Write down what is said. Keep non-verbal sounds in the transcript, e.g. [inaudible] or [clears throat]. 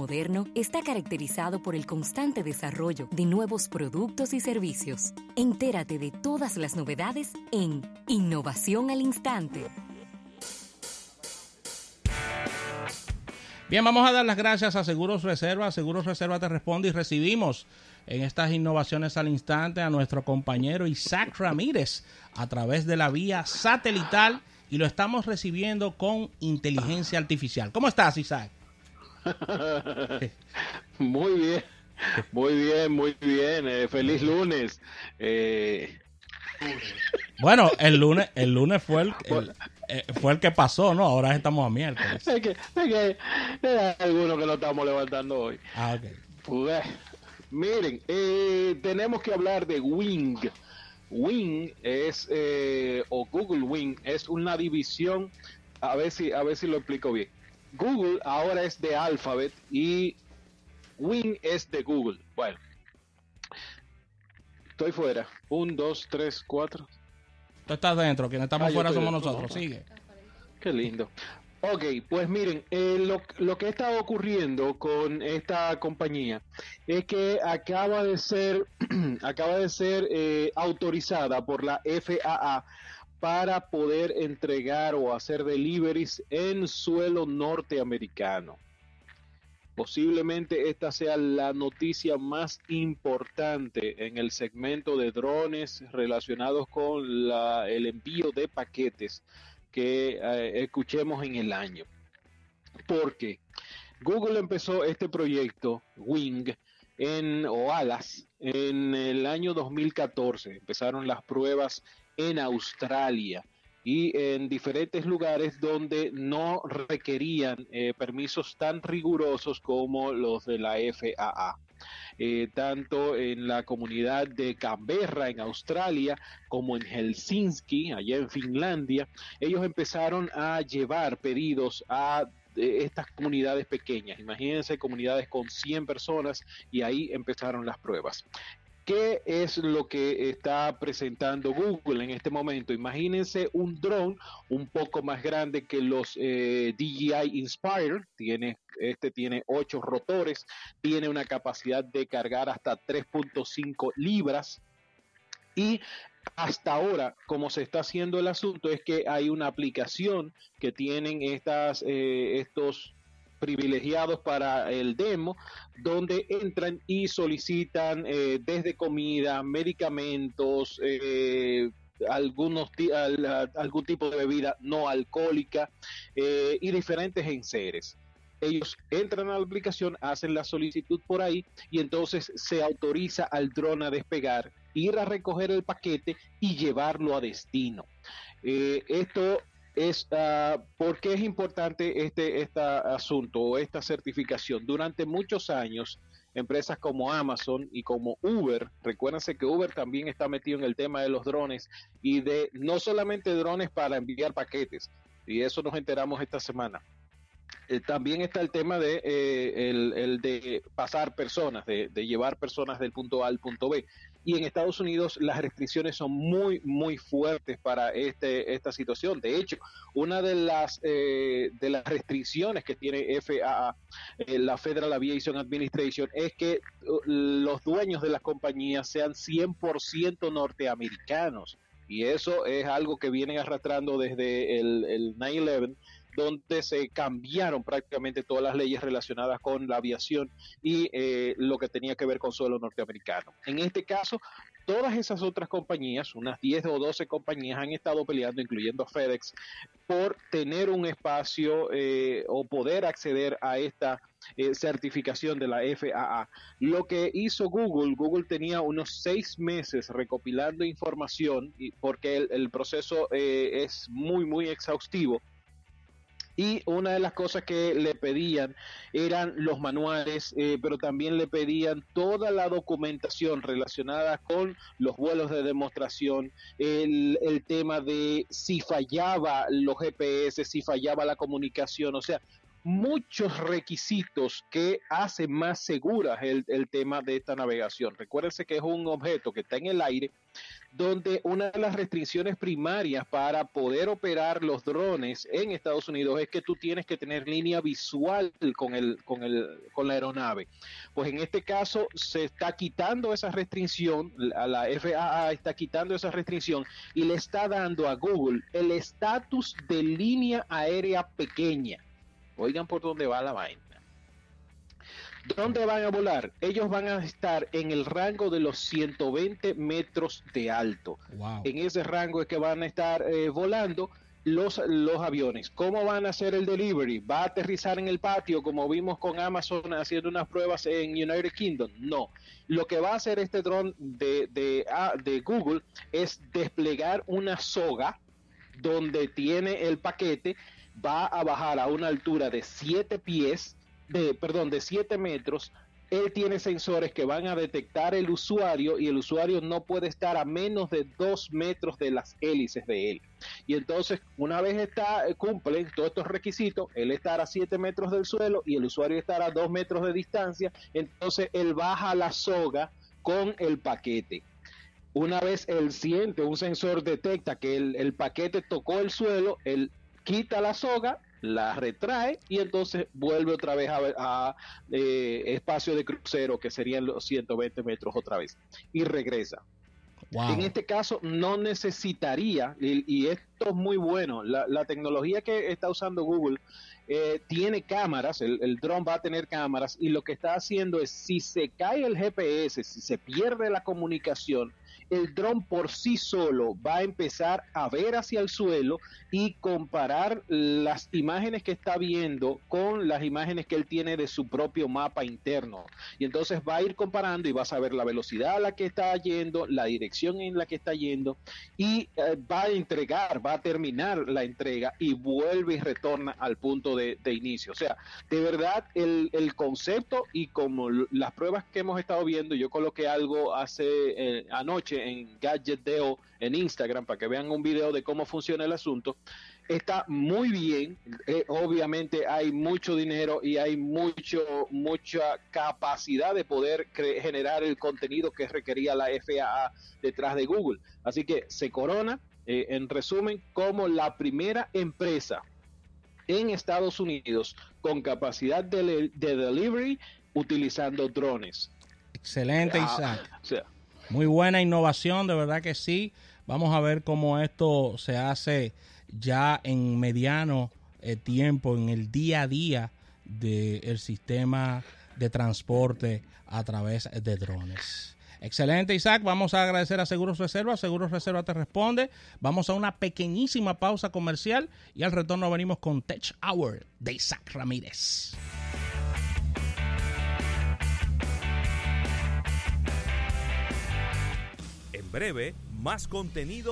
moderno está caracterizado por el constante desarrollo de nuevos productos y servicios. Entérate de todas las novedades en Innovación al Instante. Bien, vamos a dar las gracias a Seguros Reserva. Seguros Reserva te responde y recibimos en estas innovaciones al instante a nuestro compañero Isaac Ramírez a través de la vía satelital y lo estamos recibiendo con inteligencia artificial. ¿Cómo estás, Isaac? [laughs] muy bien, muy bien, muy bien. Eh, feliz lunes. Eh... Bueno, el lunes, el lunes fue [laughs] el, eh, fue el que pasó, ¿no? Ahora estamos a miércoles. Es que, es que hay algunos que lo estamos levantando hoy. Ah, ok. Pues, miren, eh, tenemos que hablar de Wing. Wing es, eh, o Google Wing, es una división, a ver si, a ver si lo explico bien. Google ahora es de Alphabet y Wing es de Google. Bueno, estoy fuera. Un, dos, tres, cuatro. Tú estás dentro, quienes estamos ah, fuera somos nosotros. Sigue. Qué lindo. Ok, pues miren, eh, lo, lo, que está ocurriendo con esta compañía es que acaba de ser, [clears throat] acaba de ser eh, autorizada por la FAA para poder entregar o hacer deliveries en suelo norteamericano. Posiblemente esta sea la noticia más importante en el segmento de drones relacionados con el envío de paquetes que eh, escuchemos en el año. Porque Google empezó este proyecto, Wing, en, o Alas, en el año 2014. Empezaron las pruebas en Australia y en diferentes lugares donde no requerían eh, permisos tan rigurosos como los de la FAA. Eh, tanto en la comunidad de Canberra en Australia como en Helsinki, allá en Finlandia, ellos empezaron a llevar pedidos a eh, estas comunidades pequeñas. Imagínense comunidades con 100 personas y ahí empezaron las pruebas. ¿Qué es lo que está presentando Google en este momento? Imagínense un drone un poco más grande que los eh, DJI Inspire. Tiene, este tiene 8 rotores, tiene una capacidad de cargar hasta 3.5 libras. Y hasta ahora, como se está haciendo el asunto, es que hay una aplicación que tienen estas, eh, estos privilegiados para el demo, donde entran y solicitan eh, desde comida, medicamentos, eh, algunos algún tipo de bebida no alcohólica y diferentes enseres. Ellos entran a la aplicación, hacen la solicitud por ahí y entonces se autoriza al dron a despegar, ir a recoger el paquete y llevarlo a destino. esto es uh, por qué es importante este, este asunto o esta certificación. Durante muchos años, empresas como Amazon y como Uber, recuérdense que Uber también está metido en el tema de los drones y de no solamente drones para enviar paquetes, y eso nos enteramos esta semana. Eh, también está el tema de eh, el, de pasar personas, de, de llevar personas del punto A al punto B. Y en Estados Unidos las restricciones son muy muy fuertes para este esta situación. De hecho una de las eh, de las restricciones que tiene FAA eh, la Federal Aviation Administration es que uh, los dueños de las compañías sean 100% norteamericanos. Y eso es algo que vienen arrastrando desde el, el 9/11 donde se cambiaron prácticamente todas las leyes relacionadas con la aviación y eh, lo que tenía que ver con suelo norteamericano. En este caso, todas esas otras compañías, unas 10 o 12 compañías, han estado peleando, incluyendo FedEx, por tener un espacio eh, o poder acceder a esta eh, certificación de la FAA. Lo que hizo Google, Google tenía unos seis meses recopilando información porque el, el proceso es muy, muy exhaustivo y una de las cosas que le pedían eran los manuales, eh, pero también le pedían toda la documentación relacionada con los vuelos de demostración, el, tema de si fallaba los GPS, si fallaba la comunicación, o sea, muchos requisitos que hacen más seguras el, el, tema de esta navegación. Recuérdense que es un objeto que está en el aire, donde una de las restricciones primarias para poder operar los drones en Estados Unidos es que tú tienes que tener línea visual con, el, con, el, con la aeronave. Pues en este caso se está quitando esa restricción, la FAA está quitando esa restricción y le está dando a Google el estatus de línea aérea pequeña. Oigan por dónde va la vaina. ¿Dónde van a volar? Ellos van a estar en el rango de los 120 metros de alto. En ese rango es que van a estar eh, volando los, los aviones. ¿Cómo van a hacer el delivery? ¿Va a aterrizar en el patio como vimos con Amazon haciendo unas pruebas en United Kingdom? No. Lo que va a hacer este dron de, de, ah, de Google es desplegar una soga donde tiene el paquete va a bajar a una altura de 7 pies, de, perdón, de 7 metros. Él tiene sensores que van a detectar el usuario y el usuario no puede estar a menos de 2 metros de las hélices de él. Y entonces, una vez está, eh, cumple todos estos requisitos, él estará a 7 metros del suelo y el usuario estará a 2 metros de distancia, entonces él baja la soga con el paquete. Una vez él siente, un sensor detecta que el, el paquete tocó el suelo, él quita la soga, la retrae y entonces vuelve otra vez a, eh, espacio de crucero que serían los 120 metros otra vez y regresa. En este caso no necesitaría, y, esto es muy bueno, la, tecnología que está usando Google eh, tiene cámaras, el, el dron va a tener cámaras y lo que está haciendo es si se cae el GPS, si se pierde la comunicación, el dron por sí solo va a empezar a ver hacia el suelo y comparar las imágenes que está viendo con las imágenes que él tiene de su propio mapa interno. Y entonces va a ir comparando y va a saber la velocidad a la que está yendo, la dirección en la que está yendo y eh, va a entregar, va a terminar la entrega y vuelve y retorna al punto de, inicio. O sea, de verdad el, concepto y como las pruebas que hemos estado viendo, yo coloqué algo hace eh, anoche en Gadget Deo en Instagram para que vean un video de cómo funciona el asunto. Está muy bien, eh, obviamente hay mucho dinero y hay mucho mucha capacidad de poder generar el contenido que requería la FAA detrás de Google. Así que se corona, eh, en resumen, como la primera empresa en Estados Unidos con capacidad de, delivery utilizando drones. Excelente, ah, Isaac. Muy buena innovación, de verdad que sí. Vamos a ver cómo esto se hace ya en mediano eh, tiempo, en el día a día del sistema de transporte a través de drones. Excelente, Isaac. Vamos a agradecer a Seguros Reserva. Seguros Reserva te responde. Vamos a una pequeñísima pausa comercial y al retorno venimos con Tech Hour de Isaac Ramírez. Breve, más contenido